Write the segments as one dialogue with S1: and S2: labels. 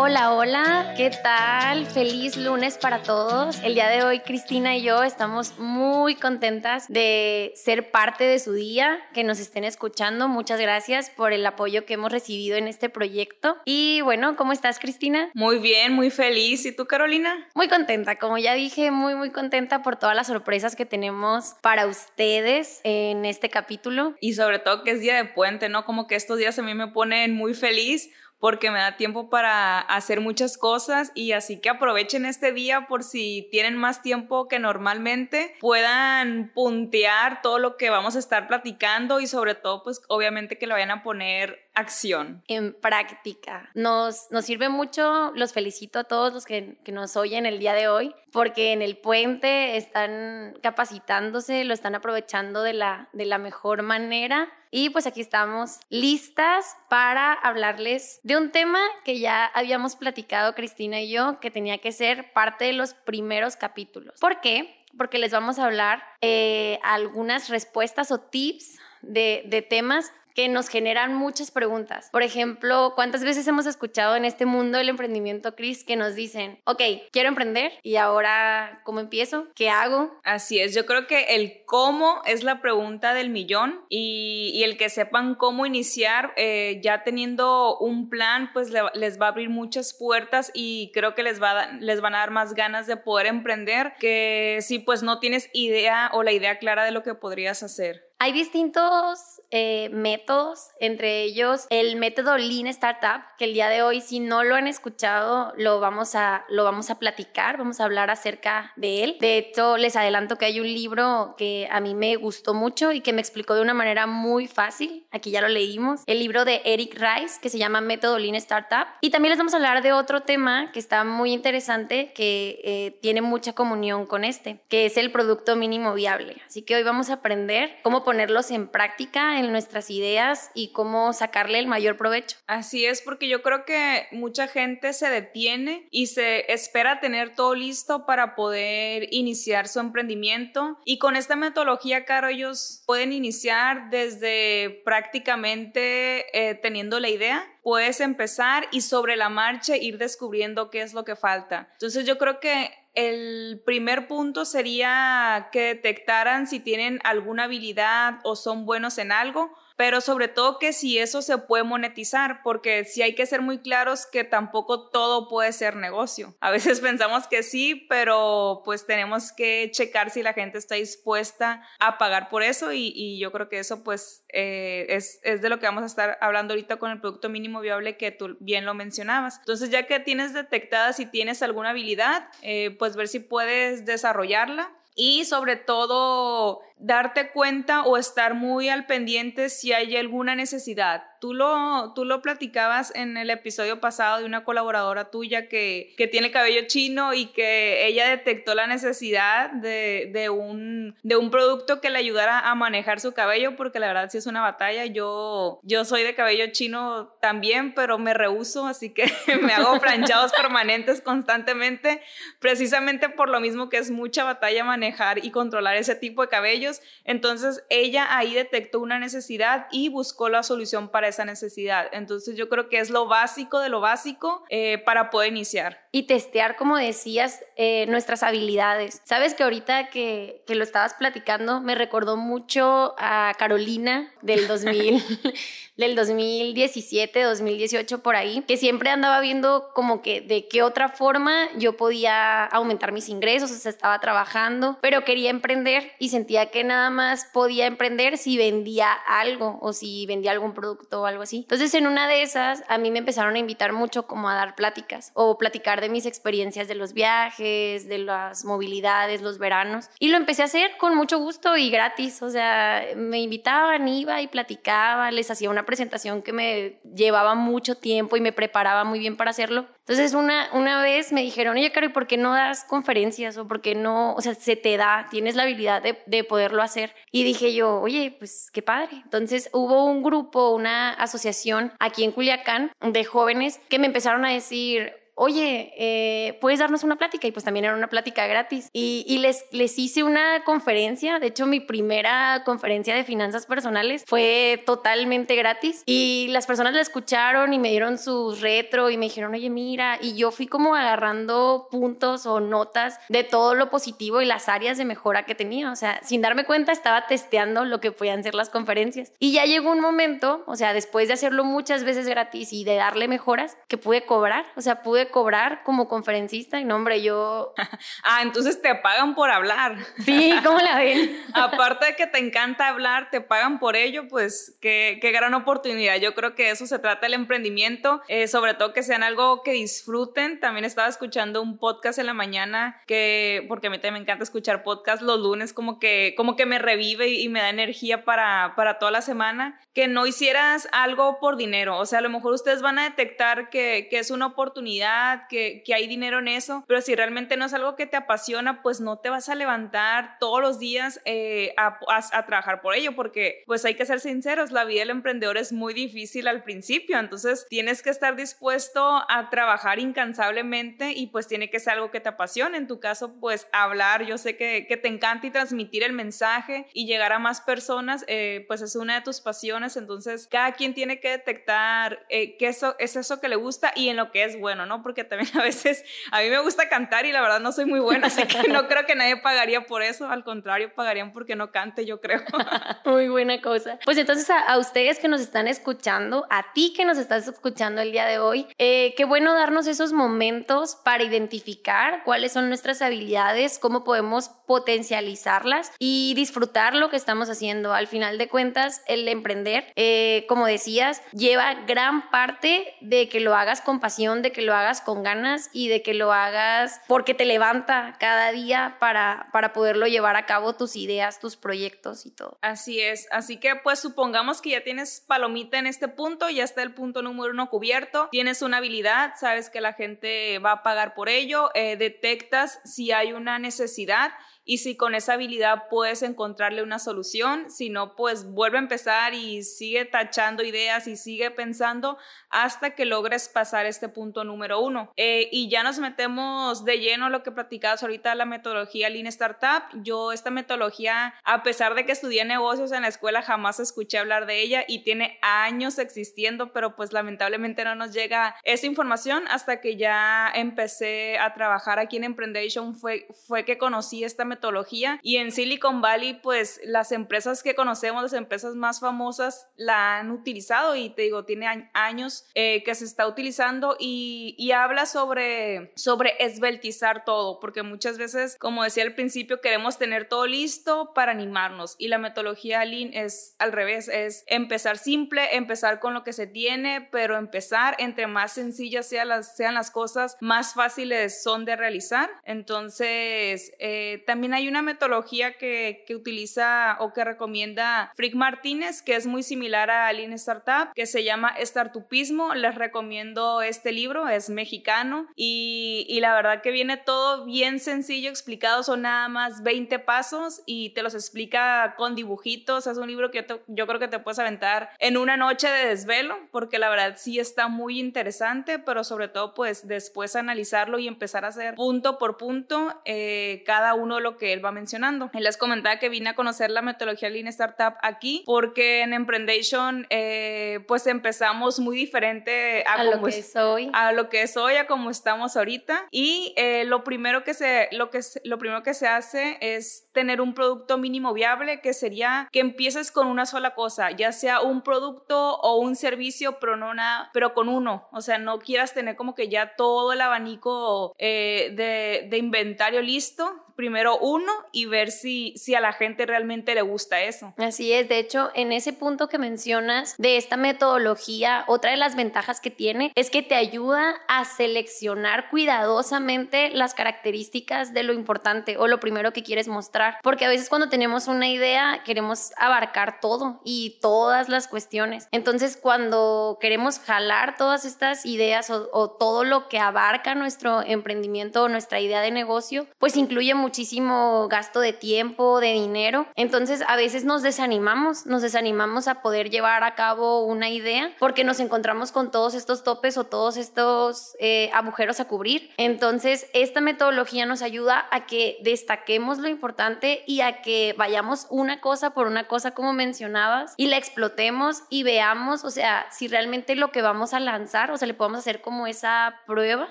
S1: Hola, hola, ¿qué tal? Feliz lunes para todos. El día de hoy Cristina y yo estamos muy contentas de ser parte de su día, que nos estén escuchando. Muchas gracias por el apoyo que hemos recibido en este proyecto. Y bueno, ¿cómo estás Cristina?
S2: Muy bien, muy feliz. ¿Y tú Carolina?
S1: Muy contenta, como ya dije, muy, muy contenta por todas las sorpresas que tenemos para ustedes en este capítulo.
S2: Y sobre todo que es día de puente, ¿no? Como que estos días a mí me ponen muy feliz porque me da tiempo para hacer muchas cosas y así que aprovechen este día por si tienen más tiempo que normalmente puedan puntear todo lo que vamos a estar platicando y sobre todo pues obviamente que lo vayan a poner acción.
S1: En práctica. Nos, nos sirve mucho, los felicito a todos los que, que, nos oyen el día de hoy, porque en el puente están capacitándose, lo están aprovechando de la, de la mejor manera. Y pues aquí estamos listas para hablarles de un tema que ya habíamos platicado Cristina y yo, que tenía que ser parte de los primeros capítulos. ¿Por qué? Porque les vamos a hablar eh, algunas respuestas o tips de, de temas que nos generan muchas preguntas. Por ejemplo, ¿cuántas veces hemos escuchado en este mundo del emprendimiento, Chris, que nos dicen, ok, quiero emprender y ahora, ¿cómo empiezo? ¿Qué hago?
S2: Así es, yo creo que el cómo es la pregunta del millón y, el que sepan cómo iniciar, eh, ya teniendo un plan, pues les va a abrir muchas puertas y creo que les, va les van a dar más ganas de poder emprender que si pues no tienes idea o la idea clara de lo que podrías hacer.
S1: Hay distintos eh, métodos, entre ellos el método Lean Startup, que el día de hoy, si no lo han escuchado, lo vamos a, lo vamos a platicar, vamos a hablar acerca de él. De hecho, les adelanto que hay un libro que a mí me gustó mucho y que me explicó de una manera muy fácil. Aquí ya lo leímos. El libro de Eric Rice, que se llama Método Lean Startup. Y también les vamos a hablar de otro tema que está muy interesante, que eh, tiene mucha comunión con este, que es el producto mínimo viable. Así que hoy vamos a aprender cómo ponerlos en práctica en nuestras ideas y cómo sacarle el mayor provecho.
S2: Así es, porque yo creo que mucha gente se detiene y se espera tener todo listo para poder iniciar su emprendimiento. Y con esta metodología, Caro, ellos pueden iniciar desde prácticamente eh, teniendo la idea puedes empezar y sobre la marcha ir descubriendo qué es lo que falta. Entonces yo creo que el primer punto sería que detectaran si tienen alguna habilidad o son buenos en algo pero sobre todo que si eso se puede monetizar, porque sí hay que ser muy claros que tampoco todo puede ser negocio. A veces pensamos que sí, pero pues tenemos que checar si la gente está dispuesta a pagar por eso y, yo creo que eso pues eh, es, de lo que vamos a estar hablando ahorita con el producto mínimo viable que tú bien lo mencionabas. Entonces ya que tienes detectada si tienes alguna habilidad, eh, pues ver si puedes desarrollarla y sobre todo darte cuenta o estar muy al pendiente si hay alguna necesidad. Tú lo, tú lo platicabas en el episodio pasado de una colaboradora tuya que, que tiene cabello chino y que ella detectó la necesidad de, de, un, de un producto que le ayudara a manejar su cabello, porque la verdad sí es una batalla. Yo, yo soy de cabello chino también, pero me rehuso, así que me hago planchados permanentes constantemente, precisamente por lo mismo que es mucha batalla manejar y controlar ese tipo de cabellos. Entonces ella ahí detectó una necesidad y buscó la solución para esa necesidad. Entonces yo creo que es lo básico de lo básico eh, para poder iniciar.
S1: Y testear, como decías, eh, nuestras habilidades. Sabes que ahorita que, que, lo estabas platicando me recordó mucho a Carolina del 2000, del 2017, 2018 por ahí, que siempre andaba viendo como que de qué otra forma yo podía aumentar mis ingresos, o sea, estaba trabajando, pero quería emprender y sentía que nada más podía emprender si vendía algo o si vendía algún producto o algo así. Entonces, en una de esas, a mí me empezaron a invitar mucho como a dar pláticas o platicar de mis experiencias de los viajes, de las movilidades, los veranos. Y lo empecé a hacer con mucho gusto y gratis. O sea, me invitaban, iba y platicaba, les hacía una presentación que me llevaba mucho tiempo y me preparaba muy bien para hacerlo. Entonces una, una vez me dijeron, oye, Caro, ¿y por qué no das conferencias? O por qué no, o sea, se te da, tienes la habilidad de, de poderlo hacer. Y dije yo, oye, pues qué padre. Entonces hubo un grupo, una asociación aquí en Culiacán de jóvenes que me empezaron a decir, oye, eh, ¿puedes darnos una plática? Y pues también era una plática gratis. Y, les, les hice una conferencia, de hecho mi primera conferencia de finanzas personales fue totalmente gratis. Y las personas la escucharon y me dieron sus retro y me dijeron, oye, mira, y yo fui como agarrando puntos o notas de todo lo positivo y las áreas de mejora que tenía. O sea, sin darme cuenta estaba testeando lo que podían ser las conferencias. Y ya llegó un momento, o sea, después de hacerlo muchas veces gratis y de darle mejoras, que pude cobrar. O sea, pude cobrar como conferencista y no, hombre, yo...
S2: ah, entonces te pagan por hablar.
S1: Sí, ¿cómo la ven?
S2: Aparte de que te encanta hablar, te pagan por ello, pues qué, qué gran oportunidad. Yo creo que eso se trata el emprendimiento, eh, sobre todo que sean algo que disfruten. También estaba escuchando un podcast en la mañana que, porque a mí también me encanta escuchar podcast los lunes, como que, como que me revive y, me da energía para, para toda la semana, que no hicieras algo por dinero. O sea, a lo mejor ustedes van a detectar que, que es una oportunidad que, hay dinero en eso, pero si realmente no es algo que te apasiona, pues no te vas a levantar todos los días eh, a, trabajar por ello, porque pues hay que ser sinceros, la vida del emprendedor es muy difícil al principio, entonces tienes que estar dispuesto a trabajar incansablemente y pues tiene que ser algo que te apasione. En tu caso, pues hablar, yo sé que, te encanta y transmitir el mensaje y llegar a más personas, eh, pues es una de tus pasiones, entonces cada quien tiene que detectar eh, qué eso, es eso que le gusta y en lo que es bueno, ¿no? Porque también a veces a mí me gusta cantar y la verdad no soy muy buena, así que no creo que nadie pagaría por eso, al contrario, pagarían porque no cante, yo creo.
S1: muy buena cosa. Pues entonces a, ustedes que nos están escuchando, a ti que nos estás escuchando el día de hoy, eh, qué bueno darnos esos momentos para identificar cuáles son nuestras habilidades, cómo podemos potencializarlas y disfrutar lo que estamos haciendo. Al final de cuentas, el emprender, eh, como decías, lleva gran parte de que lo hagas con pasión, de que lo hagas con ganas y de que lo hagas porque te levanta cada día para, para poderlo llevar a cabo tus ideas, tus proyectos y todo.
S2: Así es, así que pues supongamos que ya tienes palomita en este punto, ya está el punto número uno cubierto, tienes una habilidad, sabes que la gente va a pagar por ello, eh, detectas si hay una necesidad y si con esa habilidad puedes encontrarle una solución, si no, pues vuelve a empezar y sigue tachando ideas y sigue pensando hasta que logres pasar este punto número uno. Eh, y ya nos metemos de lleno a lo que platicabas ahorita, la metodología Lean Startup. Yo esta metodología, a pesar de que estudié negocios en la escuela, jamás escuché hablar de ella y tiene años existiendo, pero pues lamentablemente no nos llega esa información hasta que ya empecé a trabajar aquí en Emprendation fue, fue que conocí esta metodología metodología y en Silicon Valley pues las empresas que conocemos, las empresas más famosas la han utilizado y te digo, tiene años eh, que se está utilizando y, y, habla sobre, sobre esbeltizar todo, porque muchas veces, como decía al principio, queremos tener todo listo para animarnos y la metodología Lean es al revés, es empezar simple, empezar con lo que se tiene, pero empezar entre más sencillas sean las, sean las cosas, más fáciles son de realizar. Entonces, eh, también hay una metodología que, que utiliza o que recomienda Frick Martínez, que es muy similar a Lean Startup, que se llama Startupismo. Les recomiendo este libro, es mexicano y, y la verdad que viene todo bien sencillo explicado, son nada más 20 pasos y te los explica con dibujitos. Es un libro que yo, yo creo que te puedes aventar en una noche de desvelo, porque la verdad sí está muy interesante, pero sobre todo pues después analizarlo y empezar a hacer punto por punto eh, cada uno de los que él va mencionando. Él les comentaba que vine a conocer la metodología Lean Startup aquí porque en Emprendation eh, pues empezamos muy diferente
S1: a, lo que es hoy.
S2: A lo que es hoy, a como estamos ahorita. Y eh, lo, primero que se, lo, que, lo primero que se hace es tener un producto mínimo viable que sería que empieces con una sola cosa, ya sea un producto o un servicio, pero no nada, pero con uno. O sea, no quieras tener como que ya todo el abanico eh, de, de inventario listo, primero uno y ver si, si a la gente realmente le gusta eso.
S1: Así es, de hecho, en ese punto que mencionas de esta metodología, otra de las ventajas que tiene es que te ayuda a seleccionar cuidadosamente las características de lo importante o lo primero que quieres mostrar, porque a veces cuando tenemos una idea queremos abarcar todo y todas las cuestiones. Entonces, cuando queremos jalar todas estas ideas o, todo lo que abarca nuestro emprendimiento o nuestra idea de negocio, pues incluye muchísimo gasto de tiempo, de dinero. Entonces, a veces nos desanimamos, nos desanimamos a poder llevar a cabo una idea porque nos encontramos con todos estos topes o todos estos eh, agujeros a cubrir. Entonces, esta metodología nos ayuda a que destaquemos lo importante y a que vayamos una cosa por una cosa, como mencionabas, y la explotemos y veamos, o sea, si realmente lo que vamos a lanzar, o sea, le podemos hacer como esa prueba,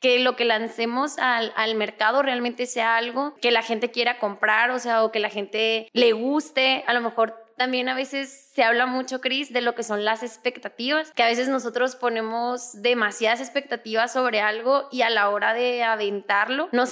S1: que lo que lancemos al, al mercado realmente sea algo que la gente quiera comprar, o sea, o que la gente le guste, a lo mejor también a veces se habla mucho, Cris, de lo que son las expectativas, que a veces nosotros ponemos demasiadas expectativas sobre algo y a la hora de aventarlo, nos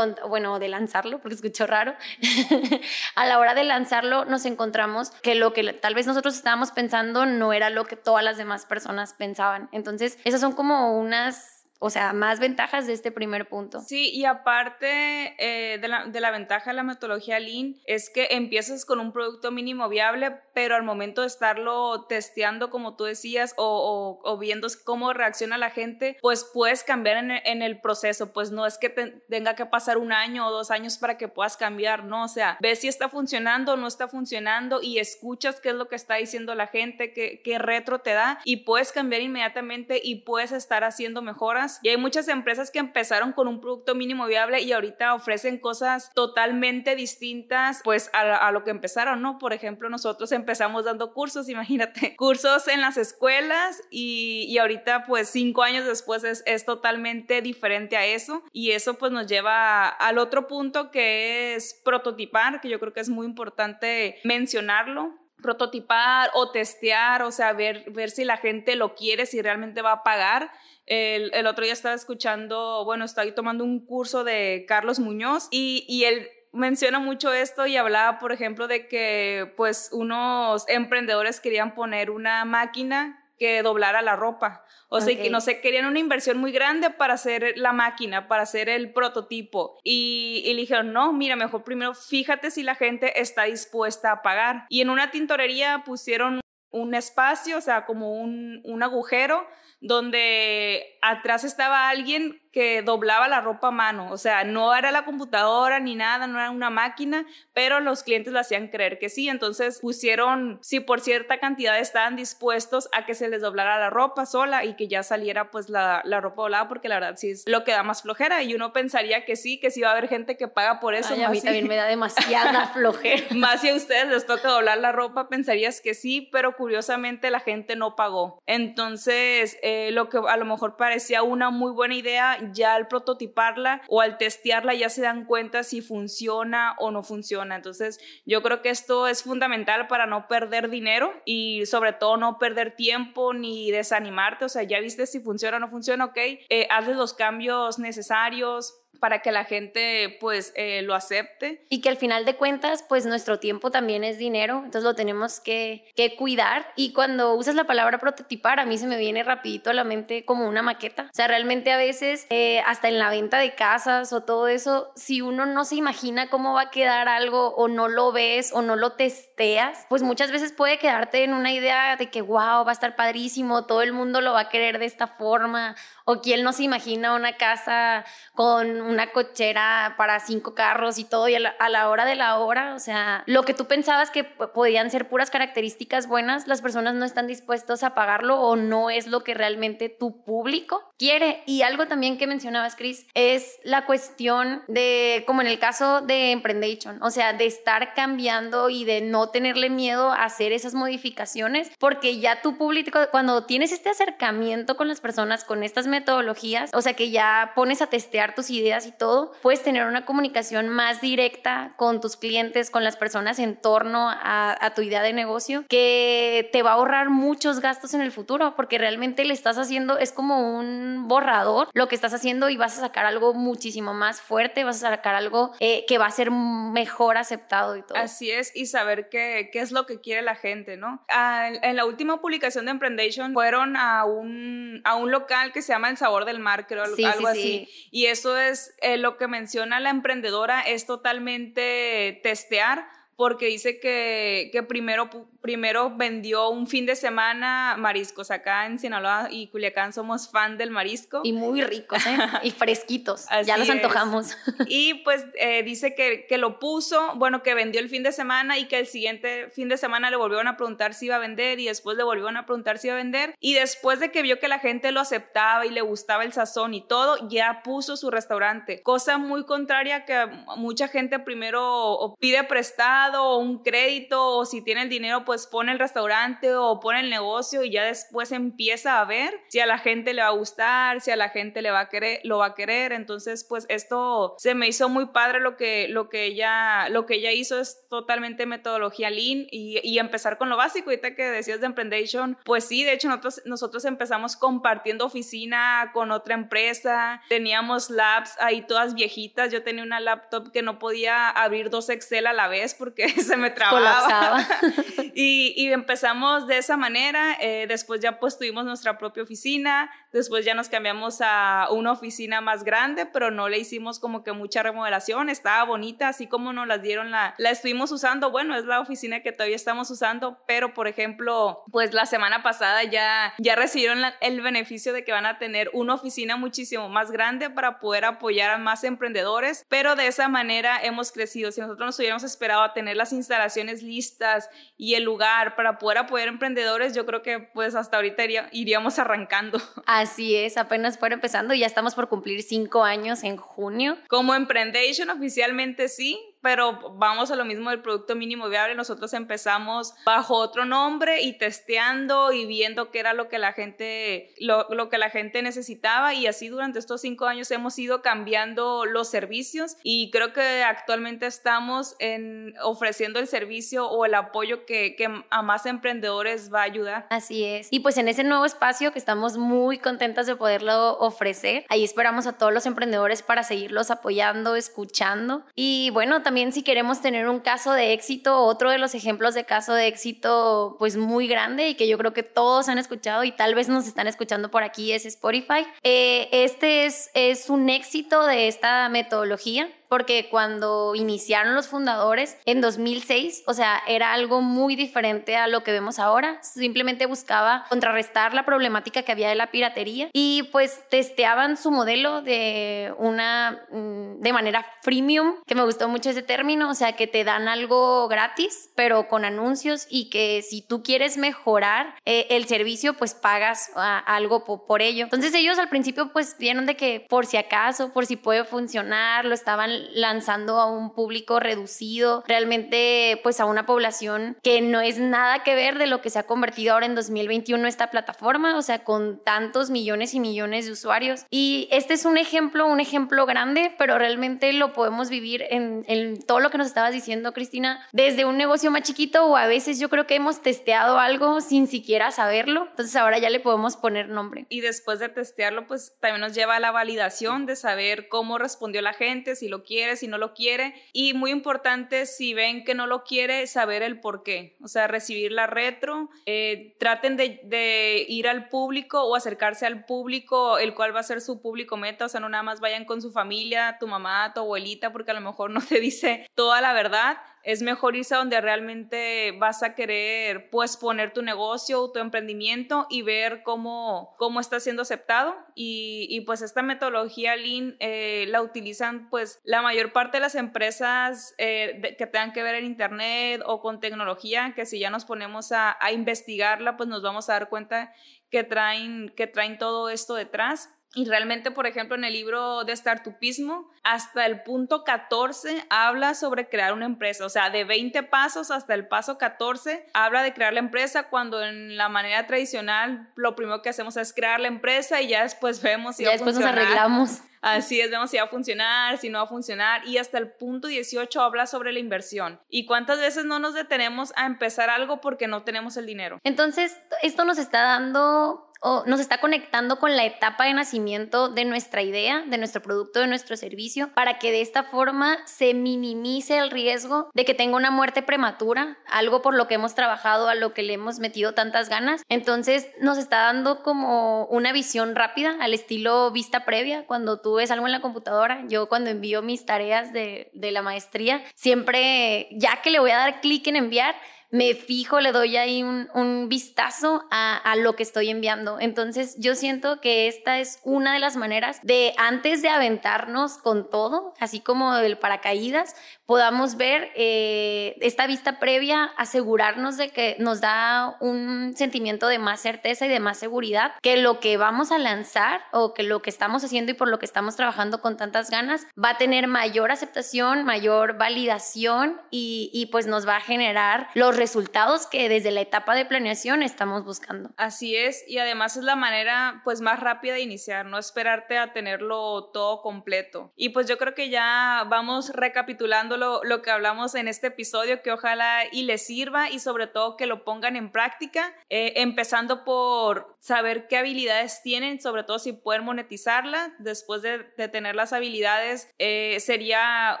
S1: bueno, de lanzarlo, porque escucho raro, a la hora de lanzarlo nos encontramos que lo que tal vez nosotros estábamos pensando no era lo que todas las demás personas pensaban. Entonces, esas son como unas o sea, más ventajas de este primer punto.
S2: Sí, y aparte eh, de, la, de, la, ventaja de la metodología Lean es que empiezas con un producto mínimo viable, pero al momento de estarlo testeando, como tú decías, o, o, o viendo cómo reacciona la gente, pues puedes cambiar en en el proceso, pues no es que te, tenga que pasar un año o dos años para que puedas cambiar, ¿no? O sea, ves si está funcionando o no está funcionando y escuchas qué es lo que está diciendo la gente, qué, qué retro te da y puedes cambiar inmediatamente y puedes estar haciendo mejoras y hay muchas empresas que empezaron con un producto mínimo viable y ahorita ofrecen cosas totalmente distintas pues a, a lo que empezaron, ¿no? Por ejemplo, nosotros empezamos dando cursos, imagínate, cursos en las escuelas y, y ahorita pues cinco años después es, es totalmente diferente a eso y eso pues nos lleva al otro punto que es prototipar, que yo creo que es muy importante mencionarlo prototipar o testear, o sea, ver, ver si la gente lo quiere, si realmente va a pagar. El, el, otro día estaba escuchando, bueno, estoy tomando un curso de Carlos Muñoz y, y él menciona mucho esto y hablaba, por ejemplo, de que pues unos emprendedores querían poner una máquina que doblara la ropa. O sea, okay. que no sé, querían una inversión muy grande para hacer la máquina, para hacer el prototipo. Y, y, le dijeron, no, mira, mejor primero fíjate si la gente está dispuesta a pagar. Y en una tintorería pusieron un espacio, o sea, como un, un agujero donde atrás estaba alguien que doblaba la ropa a mano, o sea, no era la computadora ni nada, no era una máquina, pero los clientes lo hacían creer que sí, entonces pusieron si por cierta cantidad estaban dispuestos a que se les doblara la ropa sola y que ya saliera pues la, la ropa doblada, porque la verdad sí es lo que da más flojera y uno pensaría que sí, que sí va a haber gente que paga por eso.
S1: Ay, a mí también me da demasiada flojera.
S2: más si a ustedes les toca doblar la ropa, pensarías que sí, pero curiosamente la gente no pagó. Entonces, eh, lo que a lo mejor parecía una muy buena idea, ya al prototiparla o al testearla ya se dan cuenta si funciona o no funciona. Entonces, yo creo que esto es fundamental para no perder dinero y sobre todo no perder tiempo ni desanimarte. O sea, ya viste si funciona o no funciona, ok, eh, hazle los cambios necesarios, para que la gente pues eh, lo acepte.
S1: Y que al final de cuentas pues nuestro tiempo también es dinero, entonces lo tenemos que, que, cuidar y cuando usas la palabra prototipar a mí se me viene rapidito a la mente como una maqueta. O sea, realmente a veces eh, hasta en la venta de casas o todo eso, si uno no se imagina cómo va a quedar algo o no lo ves o no lo testeas, pues muchas veces puede quedarte en una idea de que wow, va a estar padrísimo, todo el mundo lo va a querer de esta forma o quién no se imagina una casa con una cochera para cinco carros y todo, y a la, hora de la hora, o sea, lo que tú pensabas que podían ser puras características buenas, las personas no están dispuestos a pagarlo o no es lo que realmente tu público quiere. Y algo también que mencionabas, Chris, es la cuestión de, como en el caso de Emprendation, o sea, de estar cambiando y de no tenerle miedo a hacer esas modificaciones, porque ya tu público, cuando tienes este acercamiento con las personas, con estas metodologías, o sea, que ya pones a testear tus ideas y todo, puedes tener una comunicación más directa con tus clientes, con las personas en torno a, a tu idea de negocio, que te va a ahorrar muchos gastos en el futuro, porque realmente le estás haciendo, es como un borrador lo que estás haciendo y vas a sacar algo muchísimo más fuerte, vas a sacar algo eh, que va a ser mejor aceptado y todo.
S2: Así es, y saber qué, qué es lo que quiere la gente, ¿no? Ah, en la última publicación de Emprendation fueron a un, a un local que se llama El Sabor del Mar, creo, algo así. Y eso es eh, lo que menciona la emprendedora, es totalmente testear porque dice que, que primero, primero vendió un fin de semana mariscos. Acá en Sinaloa y Culiacán somos fan del marisco.
S1: Y muy ricos, ¿eh? y fresquitos. ya los antojamos.
S2: Y pues eh, dice que, que, lo puso, bueno, que vendió el fin de semana y que el siguiente fin de semana le volvieron a preguntar si iba a vender y después le volvieron a preguntar si iba a vender. Y después de que vio que la gente lo aceptaba y le gustaba el sazón y todo, ya puso su restaurante. Cosa muy contraria que mucha gente primero pide prestado o un crédito o si tiene el dinero pues pone el restaurante o pone el negocio y ya después empieza a ver si a la gente le va a gustar, si a la gente le va a querer, lo va a querer. Entonces pues esto se me hizo muy padre lo que, lo que, ella, lo que ella hizo es totalmente metodología lean y, y empezar con lo básico. Ahorita que decías de Emprendation, pues sí, de hecho nosotros, nosotros empezamos compartiendo oficina con otra empresa, teníamos labs ahí todas viejitas, yo tenía una laptop que no podía abrir dos Excel a la vez porque que se me trababa. y, y, empezamos de esa manera. Eh, después ya pues tuvimos nuestra propia oficina. Después ya nos cambiamos a una oficina más grande, pero no le hicimos como que mucha remodelación. Estaba bonita, así como nos la dieron, la, la estuvimos usando. Bueno, es la oficina que todavía estamos usando, pero por ejemplo, pues la semana pasada ya, ya recibieron el beneficio de que van a tener una oficina muchísimo más grande para poder apoyar a más emprendedores, pero de esa manera hemos crecido. Si nosotros nos hubiéramos esperado a tener tener las instalaciones listas y el lugar para poder apoyar emprendedores, yo creo que pues hasta ahorita iríamos arrancando.
S1: Así es, apenas fuera empezando, ya estamos por cumplir cinco años en junio.
S2: Como Emprendation oficialmente sí, pero vamos a lo mismo del producto mínimo viable. Nosotros empezamos bajo otro nombre y testeando y viendo qué era lo que la gente, lo, lo, que la gente necesitaba y así durante estos cinco años hemos ido cambiando los servicios y creo que actualmente estamos en ofreciendo el servicio o el apoyo que, que a más emprendedores va a ayudar.
S1: Así es. Y pues en ese nuevo espacio que estamos muy contentas de poderlo ofrecer, ahí esperamos a todos los emprendedores para seguirlos apoyando, escuchando y bueno, también también si queremos tener un caso de éxito, otro de los ejemplos de caso de éxito pues muy grande y que yo creo que todos han escuchado y tal vez nos están escuchando por aquí es Spotify. Eh, este es, es un éxito de esta metodología porque cuando iniciaron los fundadores en 2006, o sea, era algo muy diferente a lo que vemos ahora. Simplemente buscaba contrarrestar la problemática que había de la piratería y pues testeaban su modelo de una mm, de manera freemium, que me gustó mucho ese término, o sea, que te dan algo gratis, pero con anuncios y que si tú quieres mejorar eh, el servicio, pues pagas algo por ello. Entonces ellos al principio pues vieron de que por si acaso, por si puede funcionar, lo estaban lanzando a un público reducido, realmente pues a una población que no es nada que ver de lo que se ha convertido ahora en 2021 esta plataforma, o sea, con tantos millones y millones de usuarios. Y este es un ejemplo, un ejemplo grande, pero realmente lo podemos vivir en, en todo lo que nos estabas diciendo, Cristina, desde un negocio más chiquito o a veces yo creo que hemos testeado algo sin siquiera saberlo, entonces ahora ya le podemos poner nombre.
S2: Y después de testearlo, pues también nos lleva a la validación de saber cómo respondió la gente, si lo quiere, si no lo quiere. Y muy importante, si ven que no lo quiere, saber el por qué. O sea, recibir la retro. Eh, traten de, de, ir al público o acercarse al público, el cual va a ser su público meta. O sea, no nada más vayan con su familia, tu mamá, tu abuelita, porque a lo mejor no te dice toda la verdad es mejor irse donde realmente vas a querer pues poner tu negocio o tu emprendimiento y ver cómo, cómo está siendo aceptado. Y, y pues esta metodología Lean eh, la utilizan pues la mayor parte de las empresas eh, que tengan que ver en internet o con tecnología que si ya nos ponemos a, a investigarla pues nos vamos a dar cuenta que traen, que traen todo esto detrás Y realmente, por ejemplo, en el libro de Startupismo, hasta el punto 14 habla sobre crear una empresa. O sea, de 20 pasos hasta el paso 14 habla de crear la empresa cuando en la manera tradicional lo primero que hacemos es crear la empresa y ya después vemos si
S1: ya después nos arreglamos.
S2: Así es, vemos si va a funcionar, si no va a funcionar. Y hasta el punto 18 habla sobre la inversión. ¿Y cuántas veces no nos detenemos a empezar algo porque no tenemos el dinero?
S1: Entonces, esto nos está dando o nos está conectando con la etapa de nacimiento de nuestra idea, de nuestro producto, de nuestro servicio, para que de esta forma se minimice el riesgo de que tenga una muerte prematura, algo por lo que hemos trabajado, a lo que le hemos metido tantas ganas. Entonces nos está dando como una visión rápida al estilo vista previa, cuando tú ves algo en la computadora, yo cuando envío mis tareas de, de la maestría, siempre ya que le voy a dar clic en enviar, me fijo, le doy ahí un, vistazo a, lo que estoy enviando. Entonces yo siento que esta es una de las maneras de antes de aventarnos con todo, así como el paracaídas, podamos ver eh, esta vista previa, asegurarnos de que nos da un sentimiento de más certeza y de más seguridad, que lo que vamos a lanzar o que lo que estamos haciendo y por lo que estamos trabajando con tantas ganas va a tener mayor aceptación, mayor validación y, y pues nos va a generar los resultados que desde la etapa de planeación estamos buscando.
S2: Así es, y además es la manera pues más rápida de iniciar, no esperarte a tenerlo todo completo. Y pues yo creo que ya vamos recapitulando lo, que hablamos en este episodio, que ojalá y les sirva y sobre todo que lo pongan en práctica, eh, empezando por saber qué habilidades tienen, sobre todo si pueden monetizarla. Después de, tener las habilidades, eh, sería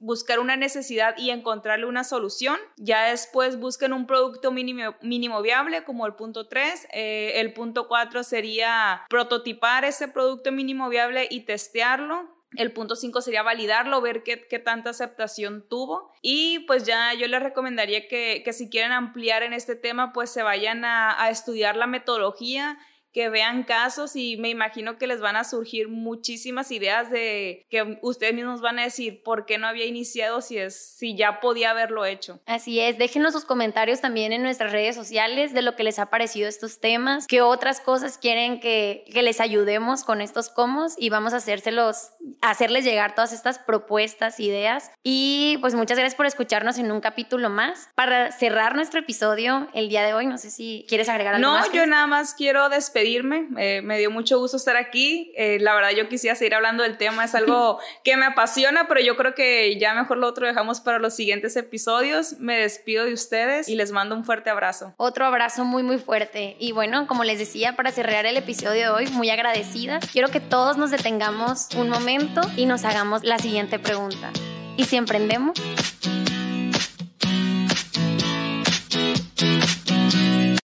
S2: buscar una necesidad y encontrarle una solución. Ya después busquen un producto mínimo, mínimo viable como el punto 3. Eh, el punto 4 sería prototipar ese producto mínimo viable y testearlo. El punto 5 sería validarlo, ver qué, tanta aceptación tuvo. Y pues ya yo les recomendaría que, si quieren ampliar en este tema, pues se vayan a estudiar la metodología que vean casos y me imagino que les van a surgir muchísimas ideas de que ustedes mismos van a decir por qué no había iniciado si es si ya podía haberlo hecho.
S1: Así es, déjenos sus comentarios también en nuestras redes sociales de lo que les ha parecido estos temas, qué otras cosas quieren que, que les ayudemos con estos comos y vamos a hacérselos hacerles llegar todas estas propuestas, ideas y pues muchas gracias por escucharnos en un capítulo más. Para cerrar nuestro episodio el día de hoy, no sé si quieres agregar algo
S2: no,
S1: más.
S2: No, yo nada más quiero despedir despedirme. Eh, me dio mucho gusto estar aquí. Eh, la verdad, yo quisiera seguir hablando del tema. Es algo que me apasiona, pero yo creo que ya mejor lo otro dejamos para los siguientes episodios. Me despido de ustedes y les mando un fuerte abrazo.
S1: Otro abrazo muy, muy fuerte. Y bueno, como les decía, para cerrar el episodio de hoy, muy agradecida. Quiero que todos nos detengamos un momento y nos hagamos la siguiente pregunta. ¿Y si emprendemos?